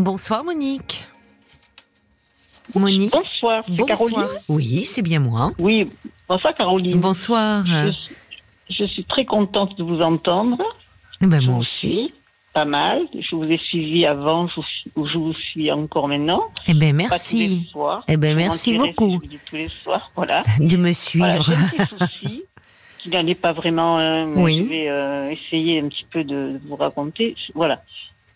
Bonsoir Monique. Monique. Bonsoir, c'est Caroline. Oui, c'est bien moi. Oui, bonsoir Caroline. Bonsoir. Je, suis- je suis très contente de vous entendre. Eh ben, moi aussi. Pas mal. Je vous ai suivi avant, je vous, suis- je vous suis encore maintenant. Eh ben Pas tous les merci soirs. Eh ben, Je merci mentirais si beaucoup. tous les soirs, voilà. de me Voilà, suivre. j'ai petit souci qui n'allait pas vraiment. hein, mais Oui. Je vais euh, essayer un petit peu de, de vous raconter. Voilà.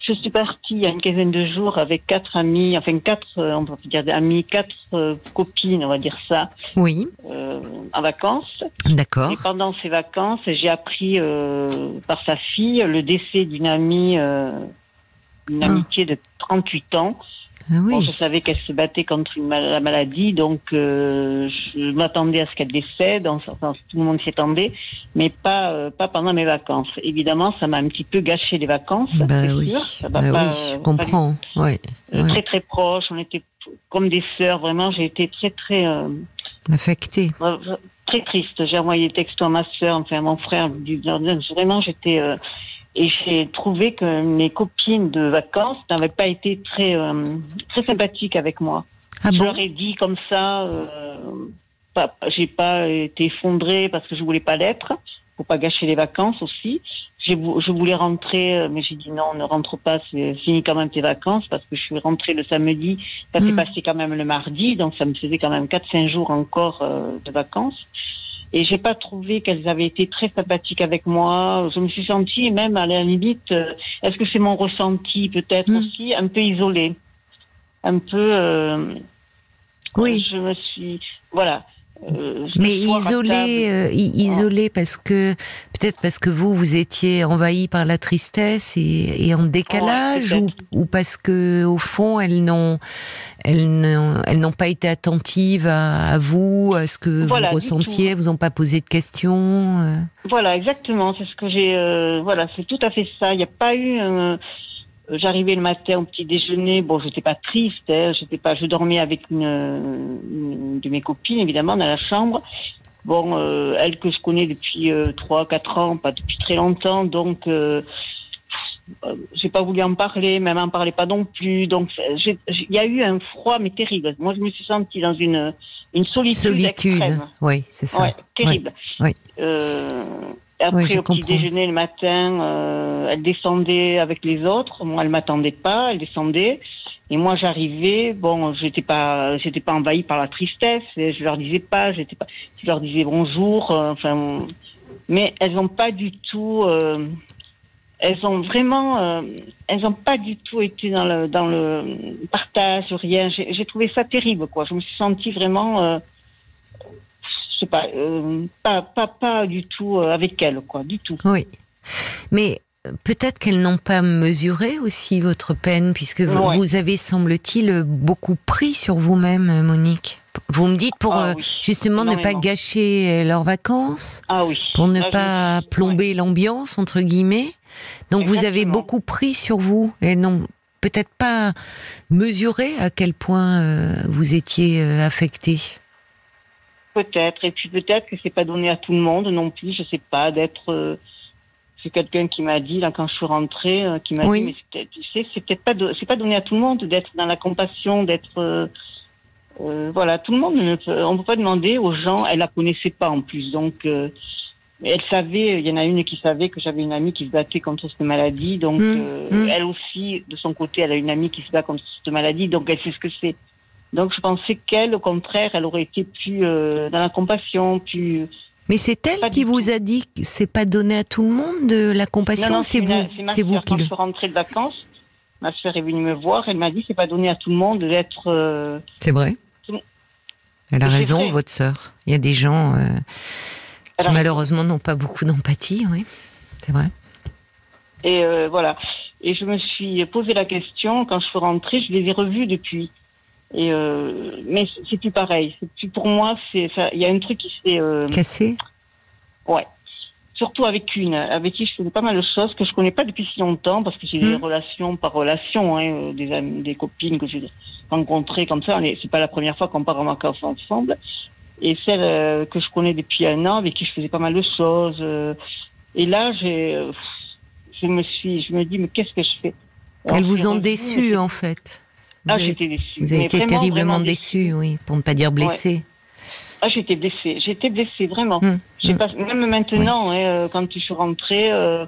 Je suis partie il y a une quinzaine de jours avec quatre amis, enfin quatre, euh, on peut dire des amis, quatre euh, copines, on va dire ça, Oui, euh, en vacances. d'accord. Et pendant ces vacances, j'ai appris euh, par sa fille le décès d'une amie, euh, une Ah. amitié de 38 ans. Ah Bon, je savais qu'elle se battait contre mal- la maladie, donc euh, je m'attendais à ce qu'elle décède. Enfin, tout le monde s'y attendait, mais pas euh, pas pendant mes vacances. Évidemment, ça m'a un petit peu gâché les vacances. Bah c'est oui, sûr. Ça bah pas, oui, euh, je pas comprends. Ouais, euh, ouais. Très très proches. On était comme des sœurs. Vraiment, j'ai été très très euh, Affecté. très triste. J'ai envoyé des textos à ma sœur, enfin à mon frère. du- Vraiment, j'étais euh, et j'ai trouvé que mes copines de vacances n'avaient pas été très euh, très sympathiques avec moi. Ah je bon leur ai dit comme ça. Euh, pas, j'ai pas été effondrée parce que je voulais pas l'être. Faut pas gâcher les vacances aussi. J'ai je voulais rentrer, euh, mais j'ai dit non, ne rentre pas, c'est fini quand même tes vacances parce que je suis rentrée le samedi. Ça s'est Mm. passé quand même le mardi, donc ça me faisait quand même 4-5 jours encore euh, de vacances. Et j'ai pas trouvé qu'elles avaient été très sympathiques avec moi. Je me suis sentie même à la limite, euh, est-ce que c'est mon ressenti peut-être Mm. aussi, un peu isolée, un peu. euh, Oui. Je me suis, voilà. Euh, Mais isolé, euh, isolé parce que peut-être parce que vous vous étiez envahi par la tristesse et, et en décalage Ouais, ou, parce que au fond elles n'ont elles n'ont elles n'ont pas été attentives à, à vous à ce que Voilà, vous ressentiez, vous ont pas posé de questions. euh. Voilà, exactement. C'est ce que j'ai. euh, voilà, c'est tout à fait ça. Il n'y a pas eu. J'arrivais le matin au petit déjeuner. Bon, j'étais pas triste. Hein, j'étais pas. Je dormais avec une, une de mes copines, évidemment, dans la chambre. Bon, euh, elle que je connais depuis euh, trois, quatre ans, pas depuis très longtemps, donc. Euh, euh, j'ai pas voulu en parler, même en parlait pas non plus. Donc, il y a eu un froid, mais terrible. Moi, je me suis sentie dans une une solitude, Solitude, extrême. oui, c'est ça. Ouais, terrible. Euh, après, je au petit déjeuner le matin, euh, elle descendait avec les autres. Moi, elle m'attendait pas, elle descendait. Et moi, j'arrivais. Bon, j'étais pas, j'étais pas envahie par la tristesse. Je leur disais pas, j'étais pas, je leur disais bonjour. euh, enfin, mais elles ont pas du tout. euh, elles ont vraiment, euh, elles ont pas du tout été dans le dans le partage, rien. J'ai trouvé ça terrible, quoi. Je me suis sentie vraiment, euh, je sais pas, euh, pas pas pas du tout euh, avec elle, quoi, du tout. Oui. Mais peut-être qu'elles n'ont pas mesuré aussi votre peine, puisque vous, Ouais. vous avez, semble-t-il, beaucoup pris sur vous-même, Monique. Vous me dites pour Ah euh, oui, justement ne pas gâcher euh, leurs vacances, Ah oui. pour ne Là, je pas plomber l'ambiance, entre guillemets. Donc vous avez beaucoup pris sur vous et non peut-être pas mesuré à quel point euh, vous étiez euh, affecté. Peut-être. Et puis peut-être que c'est pas donné à tout le monde non plus. Je sais pas d'être. C'est quelqu'un qui m'a dit là quand je suis rentrée, euh, qui m'a Oui. dit mais tu sais c'est peut-être pas c'est pas donné à tout le monde d'être dans la compassion, d'être euh, euh, voilà tout le monde ne peut, on peut pas demander aux gens. Elle la connaissait pas en plus donc. euh, elle savait, il y en a une qui savait que j'avais une amie qui se battait contre cette maladie, donc Mmh, mmh. elle aussi, de son côté, elle a une amie qui se bat contre cette maladie, donc elle sait ce que c'est. Donc je pensais qu'elle, au contraire, elle aurait été plus dans la compassion, plus. Mais c'est elle qui vous a dit que c'est pas donné à tout le monde de la compassion. Non, non, c'est vous, c'est vous qui Quand je suis rentrée de vacances, ma sœur est venue me voir, elle m'a dit c'est pas donné à tout le monde d'être. euh, C'est vrai. Tout- Elle a raison, vrai. votre sœur. Il y a des gens euh, qui malheureusement n'ont pas beaucoup d'empathie, oui. C'est vrai. Et euh, voilà. Et je me suis posé la question quand je suis rentrée. Je les ai revus depuis. Et euh, mais c'est plus pareil. C'est plus pour moi. C'est il y a un truc qui s'est euh, Cassé? Ouais. Surtout avec une, avec qui je faisais pas mal de choses que je connais pas depuis si longtemps parce que j'ai des Hmm. relations par relation, hein, euh, des amis, des copines que j'ai rencontrées comme ça. C'est pas la première fois qu'on part en vacances ensemble. Et celle euh, que je connais depuis un an, avec qui je faisais pas mal de choses. euh, et là, j'ai, euh, je me suis, je me dis, mais qu'est-ce que je fais? Elles vous ont déçu en fait. Ah, j'étais déçue. Vous avez été terriblement déçue, oui, pour ne pas dire blessée. Ah, j'étais blessée. J'étais blessée, vraiment. Hum. Pas, même maintenant, hein, euh, quand je suis rentrée, euh,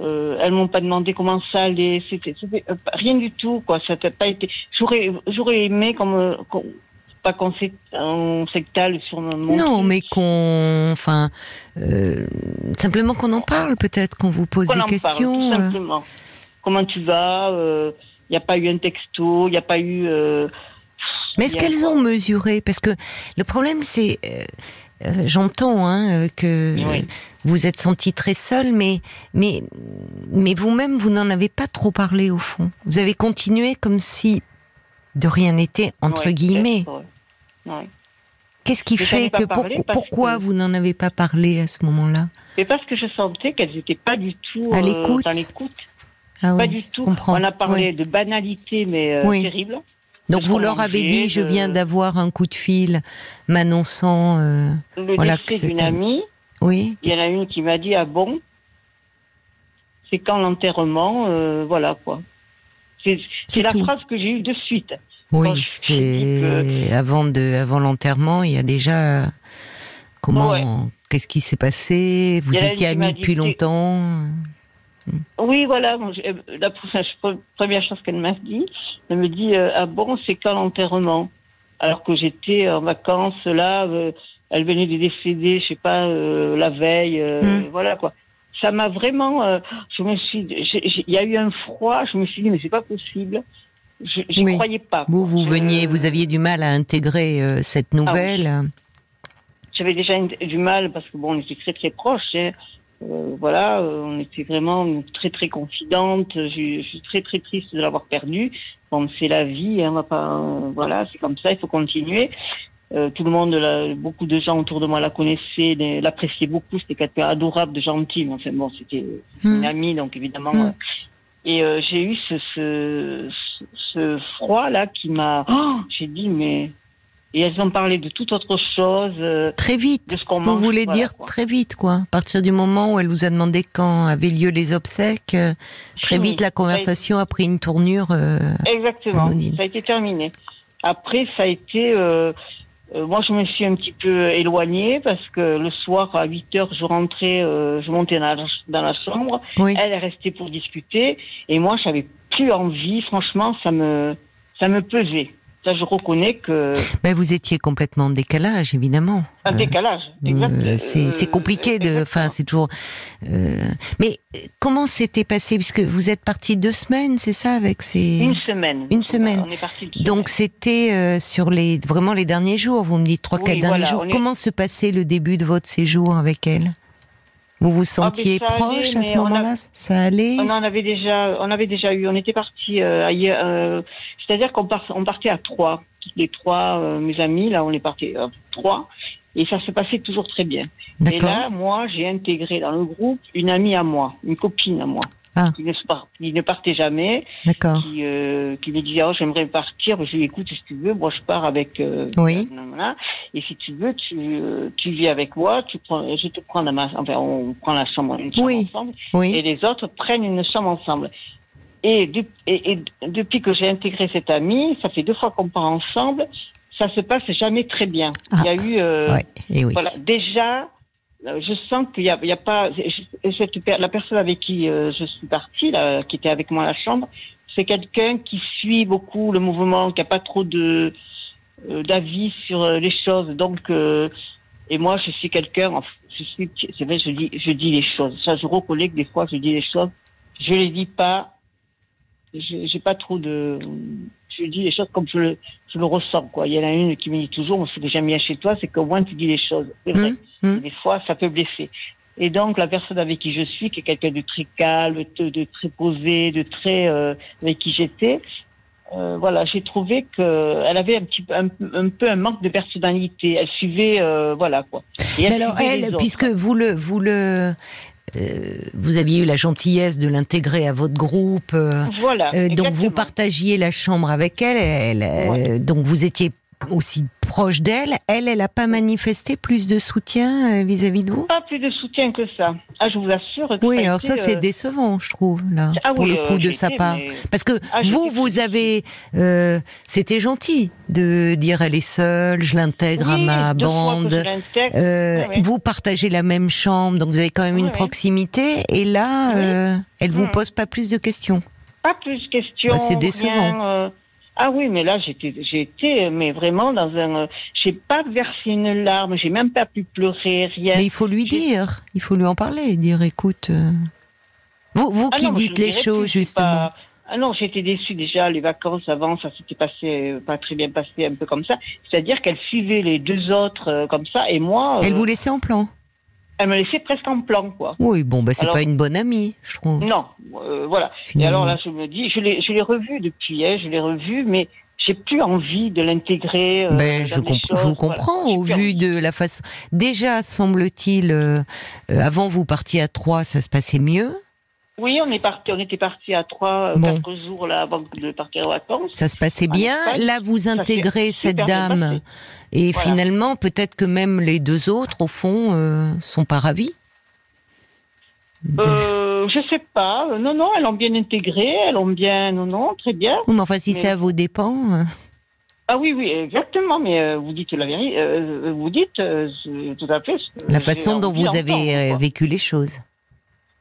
euh, elles m'ont pas demandé comment ça allait. C'était euh, rien du tout, quoi. Ça n'a pas été. J'aurais, j'aurais aimé comme, pas qu'on s'étale sur mon. Non, mais qu'on, enfin, euh, simplement qu'on en parle, peut-être, qu'on vous pose des questions. Parle, tout simplement. Comment tu vas Il n'y a pas eu un texto, il n'y a pas eu. mais est-ce qu'elles ont mesuré? Parce que le problème, c'est euh, j'entends hein, que vous êtes senti très seul, mais mais mais vous-même vous n'en avez pas trop parlé au fond. Vous avez continué comme si de rien n'était entre guillemets. Qu'est-ce qui fait que pourquoi vous n'en avez pas parlé à ce moment-là? C'est parce que je sentais qu'elles n'étaient pas du tout à l'écoute. dans l'écoute. Ah pas du tout. On a parlé de banalité, mais euh, terrible. Donc vous leur avez dit, je viens d'avoir un coup de fil m'annonçant euh, le voilà décès d'une amie. Oui. Il y en a une qui m'a dit ah bon, c'est quand l'enterrement, euh, voilà quoi. C'est la phrase que j'ai eue de suite. Oui, c'est avant de avant l'enterrement, il y a déjà comment, qu'est-ce qui s'est passé? Vous étiez amis depuis longtemps? Oui, voilà. Euh, la première chose qu'elle m'a dit, elle me dit euh, ah bon, c'est quand l'enterrement? Alors que j'étais en vacances là, euh, elle venait de décéder, je sais pas, la veille, hmm. voilà quoi. Ça m'a vraiment, je me suis, il y a eu un froid. Je me suis dit mais c'est pas possible. Je n'y croyais pas. Vous, vous veniez, vous aviez du mal à intégrer cette ah nouvelle. J'avais déjà du mal parce que bon, on était très très proches. Hein. Euh, voilà, euh, on était vraiment très très confidente. Je, suis très très triste de l'avoir perdu. Bon, c'est la vie, hein, on va pas, euh, voilà, c'est comme ça, il faut continuer. tout le monde, beaucoup de gens autour de moi la connaissaient, l'appréciaient beaucoup. C'était quelqu'un adorable, de gentil. Enfin bon, c'était une hmm. amie, donc évidemment. Hmm. et j'ai eu ce, ce, ce, froid là qui m'a. Oh, j'ai dit mais et elles ont parlé de toute autre chose. Euh, très vite. De ce qu'on Vous voulez dire très vite, quoi. À partir du moment où elle vous a demandé quand avaient lieu les obsèques, euh, très vite la conversation a, pris une tournure. Euh, Exactement. Ça a été terminé. Après, ça a été. moi, je me suis un petit peu éloignée parce que le soir à 8 heures, je rentrais, je montais dans la, dans la chambre. Elle est restée pour discuter et moi, j'avais plus envie. Franchement, ça me ça me pesait. Ça, je reconnais que. Mais vous étiez complètement en décalage, évidemment. Un euh, décalage, exact. Euh, c'est compliqué de. Enfin, c'est toujours. Euh, mais comment s'était passé Puisque vous êtes parti deux semaines, c'est ça, avec ces. Une semaine. Une semaine. On est parti. Donc c'était sur les vraiment les derniers jours. Vous me dites trois, quatre derniers jours. Comment se passait le début de votre séjour avec elle? Vous vous ah, sentiez proche à ce moment-là? Ça allait? On en avait déjà, on avait déjà eu. On était parti ailleurs. Euh, C'est-à-dire qu'on on partait à trois, les trois euh, mes amis là, on est parti à trois, et ça se passait toujours très bien. Et là, moi, j'ai intégré dans le groupe une amie à moi, une copine à moi. Ah. Qui, ne, ne partait jamais, qui, euh, qui me disait oh j'aimerais partir, je lui écoute si tu veux, moi je pars avec euh, oui. et si tu veux tu, euh, tu vis avec moi, tu prends, je te prends dans ma, enfin on prend la chambre, une chambre ensemble, oui. et les autres prennent une chambre ensemble. Et, et, depuis que j'ai intégré cette amie, ça fait deux fois qu'on part ensemble, ça se passe jamais très bien. Il y a ah. eu, euh, et oui. voilà, déjà euh, je sens qu'il y a, pas la personne avec qui euh, je suis partie, là, qui était avec moi à la chambre, c'est quelqu'un qui suit beaucoup le mouvement, qui a pas trop de euh, d'avis sur les choses. Donc, et moi, je suis quelqu'un, je suis, c'est vrai, je dis, je dis les choses. Ça, je reconnais que des fois, je dis les choses. Je les dis pas. J'ai pas trop de je dis les choses comme je le, ressens. Quoi. Il y en a une qui me dit toujours, ce que j'aime bien chez toi, c'est qu'au moins tu dis les choses. C'est vrai. Mmh, mmh. Des fois, ça peut blesser. Et donc, la personne avec qui je suis, qui est quelqu'un de très calme, de, très posé, de très euh, avec qui j'étais, euh, voilà, j'ai trouvé qu'elle avait un petit un, un, peu un manque de personnalité. Elle suivait, euh, voilà quoi. Et alors elle, puisque vous le vous le euh, vous aviez eu la gentillesse de l'intégrer à votre groupe. Euh, voilà. Euh, donc vous partagiez la chambre avec elle. elle donc vous étiez aussi proche d'elle, elle, elle n'a pas manifesté plus de soutien euh, vis-à-vis de vous? Pas plus de soutien que ça. Ah, je vous assure. Que oui, ça alors ça, c'est euh, décevant, je trouve, là, ah pour oui, le euh, coup de sa été, part. mais- Parce que Ah, vous, vous avez, euh, c'était gentil de dire elle est seule, je l'intègre à ma bande. ouais. Vous partagez la même chambre, donc vous avez quand même une proximité. Et là, elle vous Mm. pose pas plus de questions. Pas plus de questions. Bah, c'est décevant. rien. Ah oui, mais là, j'étais, j'étais, mais vraiment dans un. euh, J'ai pas versé une larme, j'ai même pas pu pleurer, rien. Mais il faut lui dire, il faut lui en parler, dire écoute. euh, Vous, vous Ah qui non, dites le les choses plus, justement. pas- Ah non, j'étais déçue déjà. Les vacances avant, ça s'était passé euh, pas très bien passé, un peu comme ça. C'est-à-dire qu'elle suivait les deux autres euh, comme ça, et moi, Elle euh, vous laissait en plan. Elle me laissait presque en plan, quoi. Oui, bon, bah c'est pas une bonne amie, je trouve. Non, euh, voilà. Et alors là, je me dis, je l'ai, je l'ai revu depuis, hein, je l'ai revu, mais j'ai plus envie de l'intégrer. euh, Ben, je, vous comprends au vu envie. de la façon. Déjà, semble-t-il, euh, euh, avant vous partiez à trois, ça se passait mieux. Oui, on est parti, on était parti à trois, euh, Bon. quatre jours là avant de partir en vacances. Ça se passait En bien. Là, vous intégrez cette dame, et Voilà. finalement, peut-être que même les deux autres, au fond, euh, sont pas ravis. Euh, je sais pas. Non, non, elles l'ont bien intégré, elles l'ont bien, non, non, très bien. Oui, mais enfin, si mais- c'est à vos dépens. euh, Ah oui, oui, exactement. Mais euh, vous dites la vérité. vous dites tout à fait. la façon dont vous avez quoi. vécu les choses.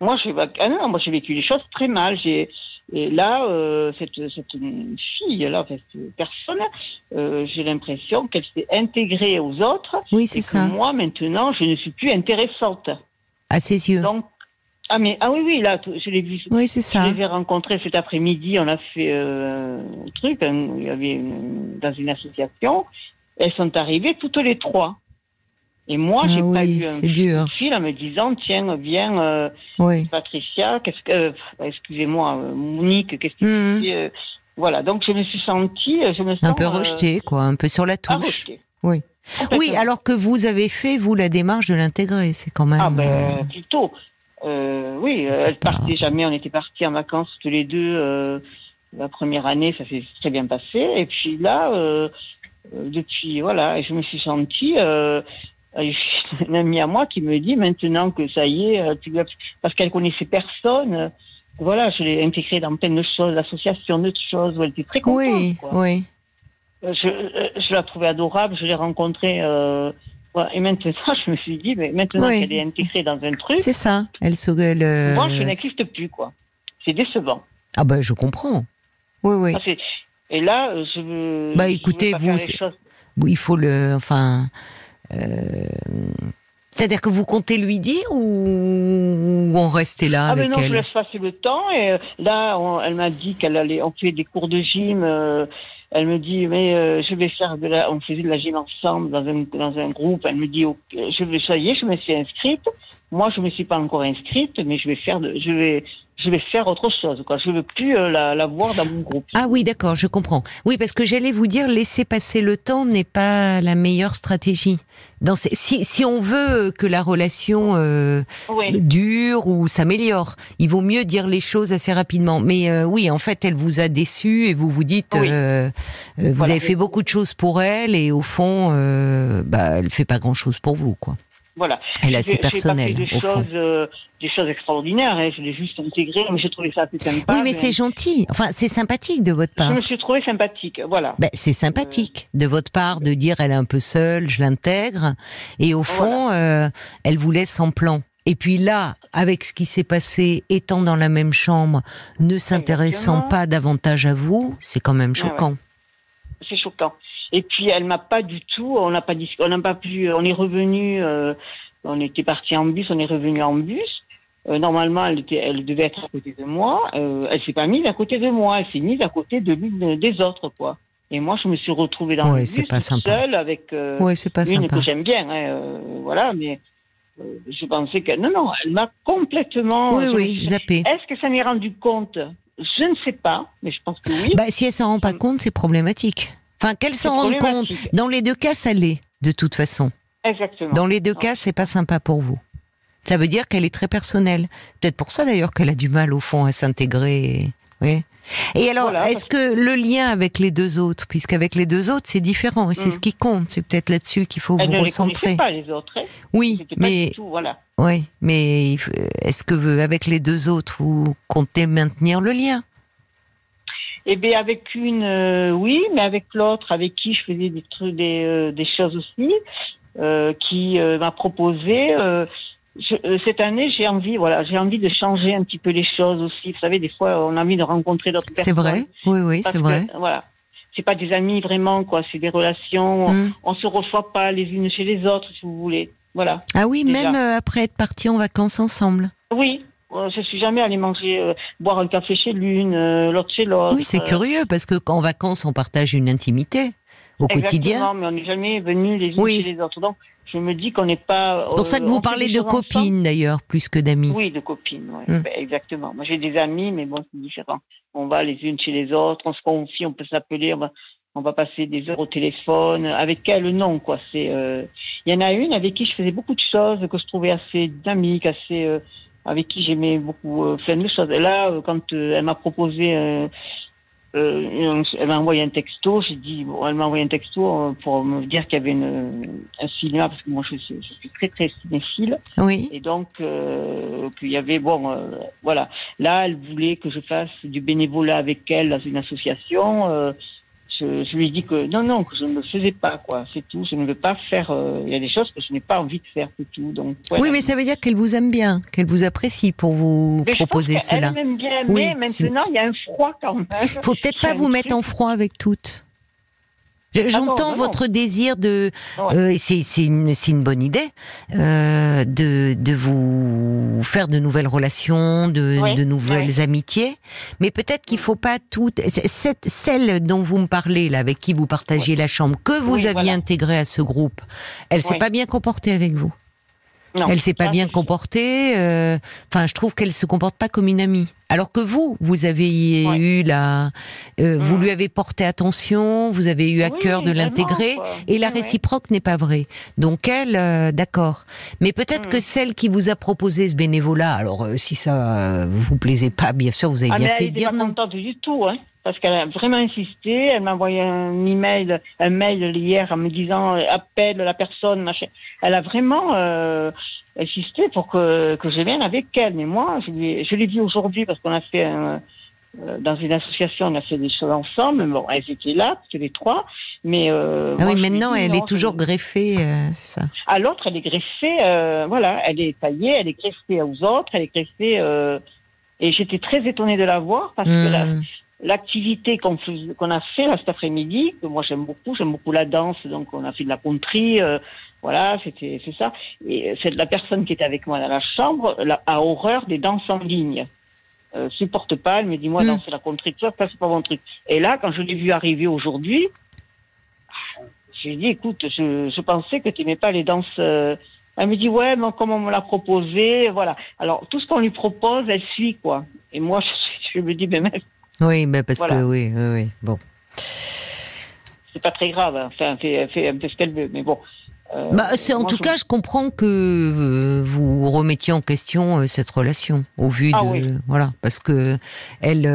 Moi, j'ai ah non, moi j'ai vécu les choses très mal. J'ai et là, euh, cette, cette fille là, cette personne, euh, j'ai l'impression qu'elle s'est intégrée aux autres Oui, et c'est que ça. moi maintenant, je ne suis plus intéressante. À ses yeux. Donc ah mais ah oui oui là, je l'ai vu. Oui, c'est Je ça. les ai rencontrés cet après-midi. On a fait euh, un truc. il y avait une- dans une association. Elles sont arrivées toutes les trois. Et moi, Ah j'ai pas eu un dur. fil en me disant tiens viens. euh, Oui. Patricia, qu'est-ce que, euh, excusez-moi, euh, Monique, qu'est-ce que Mhm. tu dis, euh, Voilà, donc je me suis sentie, je me sens Un peu euh, rejeté, quoi, un peu sur la ah, touche. rejetée. Oui. Oui, alors que vous avez fait, vous, la démarche de l'intégrer, c'est quand même. Ah ben plutôt. Oui, elle pas- partait jamais. On était partis en vacances tous les deux. la première année, ça s'est très bien passé. Et puis là, depuis voilà, je me suis sentie. Euh, euh, une amie à moi qui me dit maintenant que ça y est, euh, tu dois- parce qu'elle connaissait personne. euh, voilà, je l'ai intégrée dans plein de choses, l'association de choses où elle était très contente. Oui, quoi. oui. Je, je la trouvais adorable, je l'ai rencontrée. Euh, et maintenant, je me suis dit, mais maintenant Oui. qu'elle est intégrée dans un truc, C'est ça. Elle se. euh, moi, je n'existe plus, quoi. C'est décevant. Ah ben, je comprends. Oui, oui. Ah, Et là, je veux. Bah, je veux écoutez, pas vous, faire les choses- Il faut le. Enfin. Euh, C'est-à-dire que vous comptez lui dire ou ou en rester là Ah, mais non, je laisse passer le temps. Et euh, là, on- elle m'a dit qu'elle allait. On fait des cours de gym. euh, elle me dit, mais euh, je vais faire de la. On faisait de la gym ensemble dans un, dans un groupe. Elle me dit, ok, je vais, ça y est, je me suis inscrite. Moi, je me suis pas encore inscrite, mais je vais faire de, je vais, je vais faire autre chose, quoi. Je veux plus euh, la, la voir dans mon groupe. Ah oui, d'accord, je comprends. Oui, parce que j'allais vous dire, laisser passer le temps n'est pas la meilleure stratégie. Dans ces- si, si on veut que la relation euh, Oui. dure ou s'améliore, il vaut mieux dire les choses assez rapidement. Mais euh, oui, en fait, elle vous a déçu et vous vous dites, Oui. euh, euh, vous Voilà. avez fait beaucoup de choses pour elle et au fond, euh, bah, elle fait pas grand-chose pour vous, quoi. Voilà. Elle a J'ai- ses j'ai pas personnels, fait des au fond. choses, euh, des choses extraordinaires. Hein. Je l'ai juste intégré, mais j'ai trouvé ça assez sympa. Oui, mais c'est gentil. Enfin, c'est sympathique de votre Je part. me suis trouvé sympathique. Voilà. Ben, c'est sympathique de votre part de dire elle est un peu seule, je l'intègre, et au fond, euh, elle vous laisse en plan. Et puis là, avec ce qui s'est passé, étant dans la même chambre, ne s'intéressant pas davantage à vous, c'est quand même Ah ouais. C'est choquant. Et puis elle m'a pas du tout, on n'a pas on n'a pas pu, on est revenu, euh, on était parti en bus, on est revenu en bus. Euh, normalement, elle, était, elle devait être à côté de moi. Euh, elle s'est pas mise à côté de moi, elle s'est mise à côté de l'une des autres, quoi. Et moi, je me suis retrouvée dans Ouais, le bus pas seule avec euh, Ouais, c'est pas une sympa. que j'aime bien, hein, voilà. Mais je pensais que non, non, elle m'a complètement. Oui, oui, zappé. Est-ce que ça m'est rendu compte Je ne sais pas, mais je pense que oui. Bah, si elle s'en rend pas compte, c'est problématique. Enfin, qu'elle s'en rende compte. Dans les deux cas, ça l'est, de toute façon. Exactement. Dans les deux cas, c'est pas sympa pour vous. Ça veut dire qu'elle est très personnelle. Peut-être pour ça d'ailleurs qu'elle a du mal au fond à s'intégrer. Oui. Et alors, est-ce que le lien avec les deux autres, puisqu'avec les deux autres, c'est différent, et c'est ce mm. qui compte, c'est peut-être là-dessus qu'il faut vous ne recentrer. Les pas les autres. Hein. Oui, mais voilà. Oui, mais est-ce que avec les deux autres, vous comptez maintenir le lien? Eh bien, avec une, euh, oui, mais avec l'autre, avec qui je faisais des trucs, des, euh, des choses aussi, euh, qui m'a proposé euh, cette année, j'ai envie, voilà, j'ai envie de changer un petit peu les choses aussi. Vous savez, des fois, on a envie de rencontrer d'autres personnes. C'est vrai, oui, oui, c'est vrai. Voilà, c'est pas des amis vraiment, quoi. C'est des relations. Hmm. On, se reçoit pas les unes chez les autres, si vous voulez. Voilà. Ah oui, même euh, après être partis en vacances ensemble. Oui, euh, je suis jamais allée manger, boire un café chez l'une, l'autre chez l'autre. Oui, c'est curieux parce que qu'en vacances, on partage une intimité au quotidien. mais on n'est jamais venus les unes chez les autres. Donc, je me dis qu'on n'est pas. C'est pour ça que vous euh, parlez de copines d'ailleurs, plus que d'amis. Oui, de copines, oui. Hmm. Ben, exactement. Moi, j'ai des amis, mais bon, c'est différent. On va les unes chez les autres, on se confie, on peut s'appeler, on va, on va passer des heures au téléphone. Avec quel nom, quoi C'est. Euh, il y en a une avec qui je faisais beaucoup de choses que je trouvais assez dynamique, assez. Euh, avec qui j'aimais beaucoup plein de choses. Et là, quand elle m'a proposé euh, elle m'a envoyé un texto. J'ai dit, bon, elle m'a envoyé un texto euh, pour me dire qu'il y avait une, un cinéma parce que moi je suis, je suis très très cinéphile. Oui. Et donc euh, qu'il y avait bon, euh, voilà. Là, elle voulait que je fasse du bénévolat avec elle dans une association. Je, je, lui ai dit que non, non, que je ne le faisais pas, quoi. C'est tout. Je ne veux pas faire. Euh, il y a des choses que je n'ai pas envie de faire, c'est tout. Donc. Oui, mais ça veut dire qu'elle vous aime bien, qu'elle vous apprécie pour vous proposer cela. Elle m'aime bien, mais maintenant il y a un froid quand même. Faut peut-être pas vous mettre en froid avec toutes. Ah j'entends votre désir de, euh, c'est une, une bonne idée, euh, de, de vous faire de nouvelles relations, de, de nouvelles amitiés, mais peut-être qu'il faut pas toutes. Cette, celle dont vous me parlez là, avec qui vous partagiez la chambre, que vous aviez intégrée à ce groupe, elle s'est pas bien comportée avec vous? Elle elle s'est pas bien comportée. Euh, enfin, je trouve qu'elle se comporte pas comme une amie. Alors que vous, vous avez eu la, euh, vous mmh. lui avez porté attention, vous avez eu à cœur de l'intégrer, et la réciproque n'est pas vraie. Donc elle, euh, d'accord. Mais peut-être que mmh. celle qui vous a proposé ce bénévolat, alors si ça vous plaisait pas, bien sûr, vous avez ah, bien fait de dire non. Pas du tout, hein parce qu'elle a vraiment insisté. Elle m'a envoyé un email, un mail hier en me disant appelle la personne. Machin. Elle a vraiment euh, insisté pour que, que je vienne avec elle. Mais moi, je, je l'ai dit aujourd'hui parce qu'on a fait un, euh, dans une association, on a fait des choses ensemble. Bon, elles étaient là, toutes les trois. Mais euh, ah oui, maintenant, elle est toujours greffée, euh, c'est ça. À l'autre, elle est greffée. Euh, voilà, elle est taillée, elle est greffée aux autres, elle est greffée. Euh, et j'étais très étonnée de la voir parce que la, hmm l'activité qu'on qu'on a fait là cet après-midi, que moi j'aime beaucoup, j'aime beaucoup la danse, donc on a fait de la country, euh, voilà, c'était c'est ça. Et c'est la personne qui était avec moi dans la chambre a horreur des danses en ligne. Euh, supporte pas, elle me dit moi mm. danser la country, ça, ça c'est pas mon truc. Et là, quand je l'ai vu arriver aujourd'hui, j'ai dit écoute, je, je pensais que tu n'aimais pas les danses. Euh, elle me dit ouais, mais comme on me l'a proposé, voilà. Alors tout ce qu'on lui propose, elle suit quoi. Et moi, je, je me dis ben oui, mais parce que oui, oui, oui, bon. C'est pas très grave, hein. enfin, elle fait, un peu ce qu'elle veut, mais bon. Euh, bah, c'est en tout cas, je comprends que euh, vous remettiez en question euh, cette relation au vu ah de voilà, parce que elle,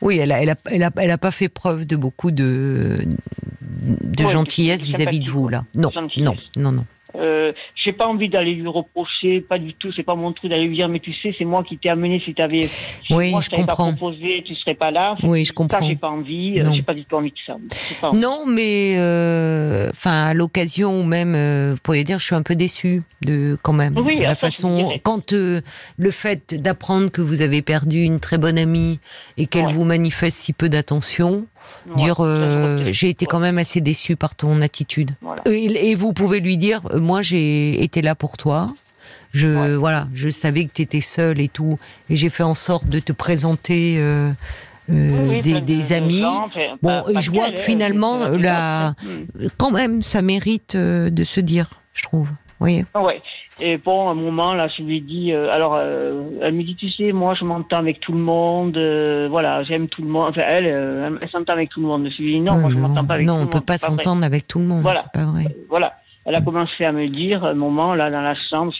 oui, elle a, elle a, elle a, elle a, pas fait preuve de beaucoup de de gentillesse vis-à-vis -vis de vous là. Non, non, non, non. Euh, j'ai pas envie d'aller lui reprocher, pas du tout. C'est pas mon truc d'aller lui dire, mais tu sais, c'est moi qui t'ai amené. Si t'avais, si oui, moi je, je pas proposé, tu serais pas là. Oui, je comprends. Ça, j'ai pas envie. Euh, j'ai pas du tout envie de ça. Non, mais euh, enfin, à l'occasion même, euh, vous pourriez dire, je suis un peu déçue de quand même oui, la façon quand le fait d'apprendre que vous avez perdu une très bonne amie et qu'elle vous manifeste si peu d'attention dire euh, j'ai été quand même assez déçu par ton attitude. Et, vous pouvez lui dire euh, moi j'ai été là pour toi. Je voilà, je savais que tu étais seule et tout et j'ai fait en sorte de te présenter euh, des, amis. bon, et je vois que finalement la quand même ça mérite de se dire, je trouve. Oui. Ouais. Et bon, à un moment, là, je lui ai dit, euh, alors, euh, elle me dit, tu sais, moi, je m'entends avec tout le monde, euh, voilà, j'aime tout le monde. Enfin, elle, elle s'entend avec tout le monde. Je lui ai dit, non, moi, je m'entends pas avec tout le monde. Non, on peut pas s'entendre avec tout le monde, voilà. c'est pas vrai. Voilà. Elle a commencé à me dire, un moment, là, dans la chambre,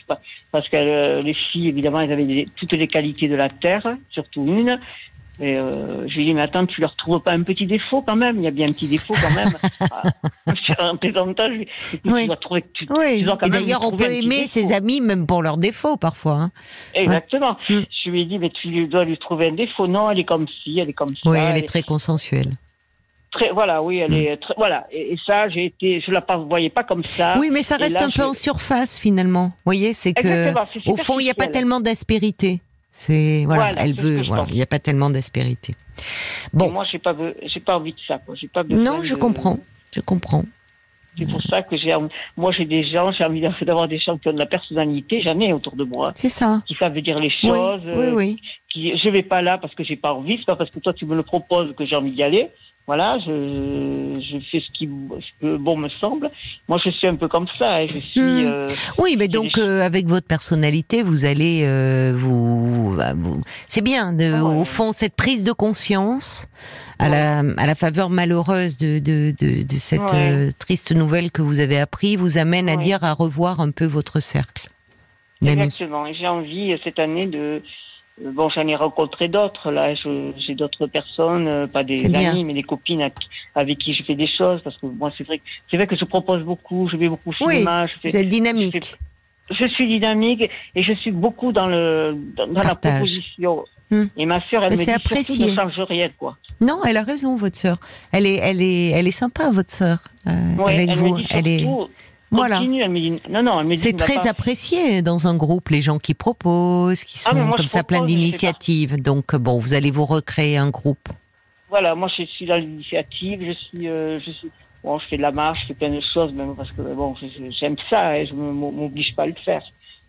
parce que les filles, évidemment, elles avaient toutes les qualités de la terre, surtout une. Et euh, je lui dis, mais attends, tu leur trouves pas un petit défaut quand même? Il y a bien un petit défaut quand même. un plaisantant, je dis, oui. tu dois trouver tu, oui. Et d'ailleurs, on peut aimer ses amis même pour leurs défauts parfois. Hein. Exactement. Mm. Je lui ai dit, mais tu dois lui trouver un défaut. Non, elle est comme ci, elle est comme ça. Oui, elle, est très consensuelle. Très, voilà, oui, elle mm. est très, voilà. Et, ça, j'ai été, je la voyais pas comme ça. Oui, mais ça reste un peu en surface finalement. Vous voyez, c'est que au fond, il n'y a pas tellement d'aspérité. C'est voilà, elle veut. Voilà, il n'y a pas tellement d'aspérité. Bon, moi, j'ai pas, j'ai pas envie de ça. J'ai pas non, je comprends. Je comprends. C'est pour ça que j'ai, moi, j'ai des gens, j'ai envie d'avoir des gens qui ont de la personnalité, j'en ai autour de moi. C'est ça. Qui savent dire les choses. Oui, oui, oui. Qui, je vais pas là parce que j'ai pas envie, c'est pas parce que toi tu me le proposes que j'ai envie d'y aller voilà, je, je fais ce qui ce bon me semble. Moi, je suis un peu comme ça. Hein, je suis. Hmm. Euh, oui, mais donc euh, avec votre personnalité, vous allez euh, vous, bah, vous c'est bien. De, Au fond, cette prise de conscience à la à la faveur malheureuse de de de, de cette triste nouvelle que vous avez appris vous amène à dire à revoir un peu votre cercle. Exactement. J'ai envie cette année de euh, bon, j'en ai rencontré d'autres. Là, j'ai d'autres personnes, euh, pas des amis, mais des copines avec qui je fais des choses. Parce que moi, c'est vrai, c'est vrai que je propose beaucoup. Je vais beaucoup au cinéma. Oui, vous êtes dynamique. Je, suis dynamique et je suis beaucoup dans le dans, la proposition. Hmm. Et ma sœur, elle me dit apprécié. ne change rien, quoi. Non, elle a raison, votre sœur. Elle est, elle est, elle est sympa, votre sœur. Euh, avec elle vous. Me dit elle est. Voilà. non, non, C'est très apprécié dans un groupe, les gens qui proposent, qui ah, sont comme ça plein d'initiatives. Donc, bon, vous allez vous recréer un groupe. Voilà, moi, je suis dans l'initiative, je suis, euh, je suis, bon, je fais de la marche, je fais plein de choses, même parce que, bon, j'aime ça et je ne m'oblige pas à le faire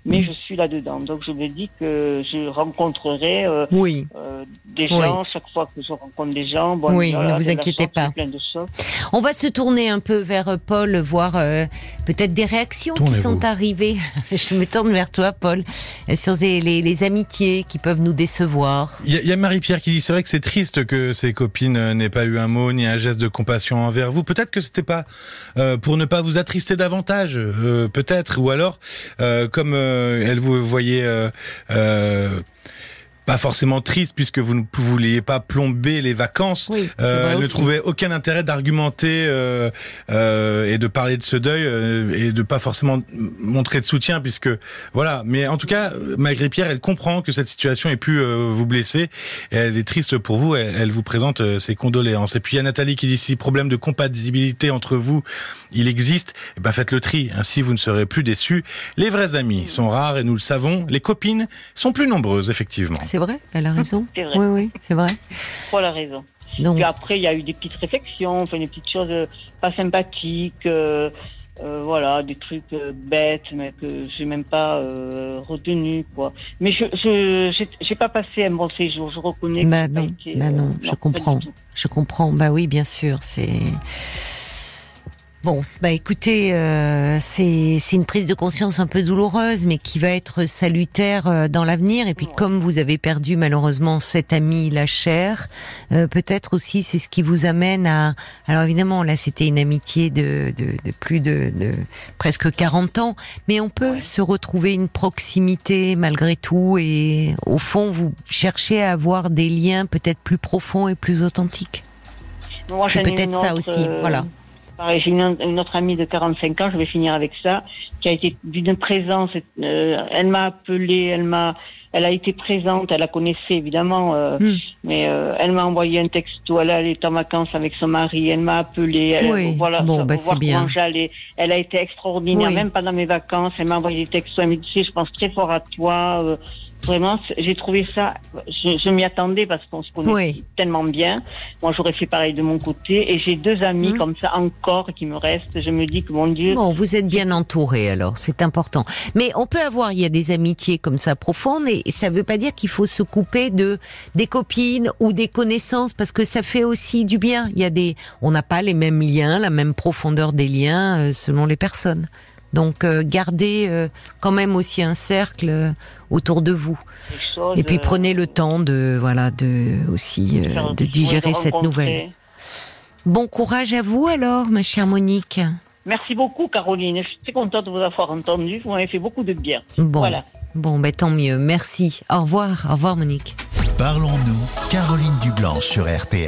mais je suis là-dedans. Donc je me dis que je rencontrerai euh, oui. euh, des gens chaque fois que je rencontre des gens. Bon, oui, ne vous inquiétez pas. On va se tourner un peu vers euh, Paul, voir euh, peut-être des réactions qui sont arrivées. je me tourne vers toi, Paul, sur les, les, les amitiés qui peuvent nous décevoir. Il y, a, a Marie-Pierre qui dit c'est vrai que c'est triste que ses copines n'aient pas eu un mot ni un geste de compassion envers vous. Peut-être que c'était pas pour ne pas vous attrister davantage, peut-être, ou alors comme euh, elle vous voyait euh, euh, pas forcément triste puisque vous ne vouliez pas plomber les vacances. euh, elle ne trouvait aucun intérêt d'argumenter euh, euh, et de parler de ce deuil euh, et de pas forcément montrer de soutien puisque voilà. Mais en tout cas, malgré Pierre, elle comprend que cette situation ait pu euh, vous blesser. Et elle est triste pour vous. Elle, elle vous présente euh, ses condoléances. Et puis il y a Nathalie qui dit si problème de compatibilité entre vous il existe, eh ben faites le tri. Ainsi vous ne serez plus déçus. Les vrais amis sont rares et nous le savons. Les copines sont plus nombreuses effectivement. C'est vrai, elle a raison. Vrai. Oui, oui, c'est vrai. Elle a raison. Donc... Puis après, il y a eu des petites réflexions, enfin des petites choses euh, pas sympathiques, euh, euh, voilà, des trucs euh, bêtes, mais que j'ai même pas euh, retenu, quoi. Mais je, je, j'ai pas passé un bon séjour. Je reconnais. Bah non, été, bah non, je comprends, je comprends. Bah oui, bien sûr, c'est. Bon, bah écoutez, euh, c'est une prise de conscience un peu douloureuse, mais qui va être salutaire euh, dans l'avenir. Et puis, comme vous avez perdu malheureusement cet ami, la chair, euh, peut-être aussi c'est ce qui vous amène à. Alors évidemment, là, c'était une amitié de, de, de plus de, de, presque 40 ans, mais on peut se retrouver une proximité malgré tout. Et au fond, vous cherchez à avoir des liens peut-être plus profonds et plus authentiques. C'est peut-être ça aussi, voilà. Pareil, j'ai une, une, autre amie de 45 ans, je vais finir avec ça, qui a été d'une présence. Euh, elle m'a appelé, elle m'a, elle a été présente, elle la connaissait évidemment, euh, mm. mais euh, elle m'a envoyé un texto. Elle est en vacances avec son mari, elle m'a appelé. Elle, oui. Voilà, bon, bah, voir bien. comment j'allais. Elle a été extraordinaire, oui. même pendant mes vacances. Elle m'a envoyé des textos. Elle m'a dit, je pense très fort à toi. Vraiment, j'ai trouvé ça. Je, je m'y attendais parce qu'on se connaît oui. tellement bien. Moi, j'aurais fait pareil de mon côté. Et j'ai deux amis mmh. comme ça encore qui me restent. Je me dis que mon Dieu. Bon, vous êtes bien entouré alors, c'est important. Mais on peut avoir, il y a des amitiés comme ça profondes et ça ne veut pas dire qu'il faut se couper de des copines ou des connaissances parce que ça fait aussi du bien. Il y a des, on n'a pas les mêmes liens, la même profondeur des liens euh, selon les personnes. Donc euh, gardez euh, quand même aussi un cercle euh, autour de vous. Choses, Et puis prenez le temps de voilà de aussi euh, de digérer de cette nouvelle. Bon courage à vous alors, ma chère Monique. Merci beaucoup Caroline. Je suis très contente de vous avoir entendu. Vous m'avez fait beaucoup de bien. Bon, voilà. Bon, ben tant mieux. Merci. Au revoir. Au revoir Monique. Parlons-nous, Caroline Dublanche sur RTL.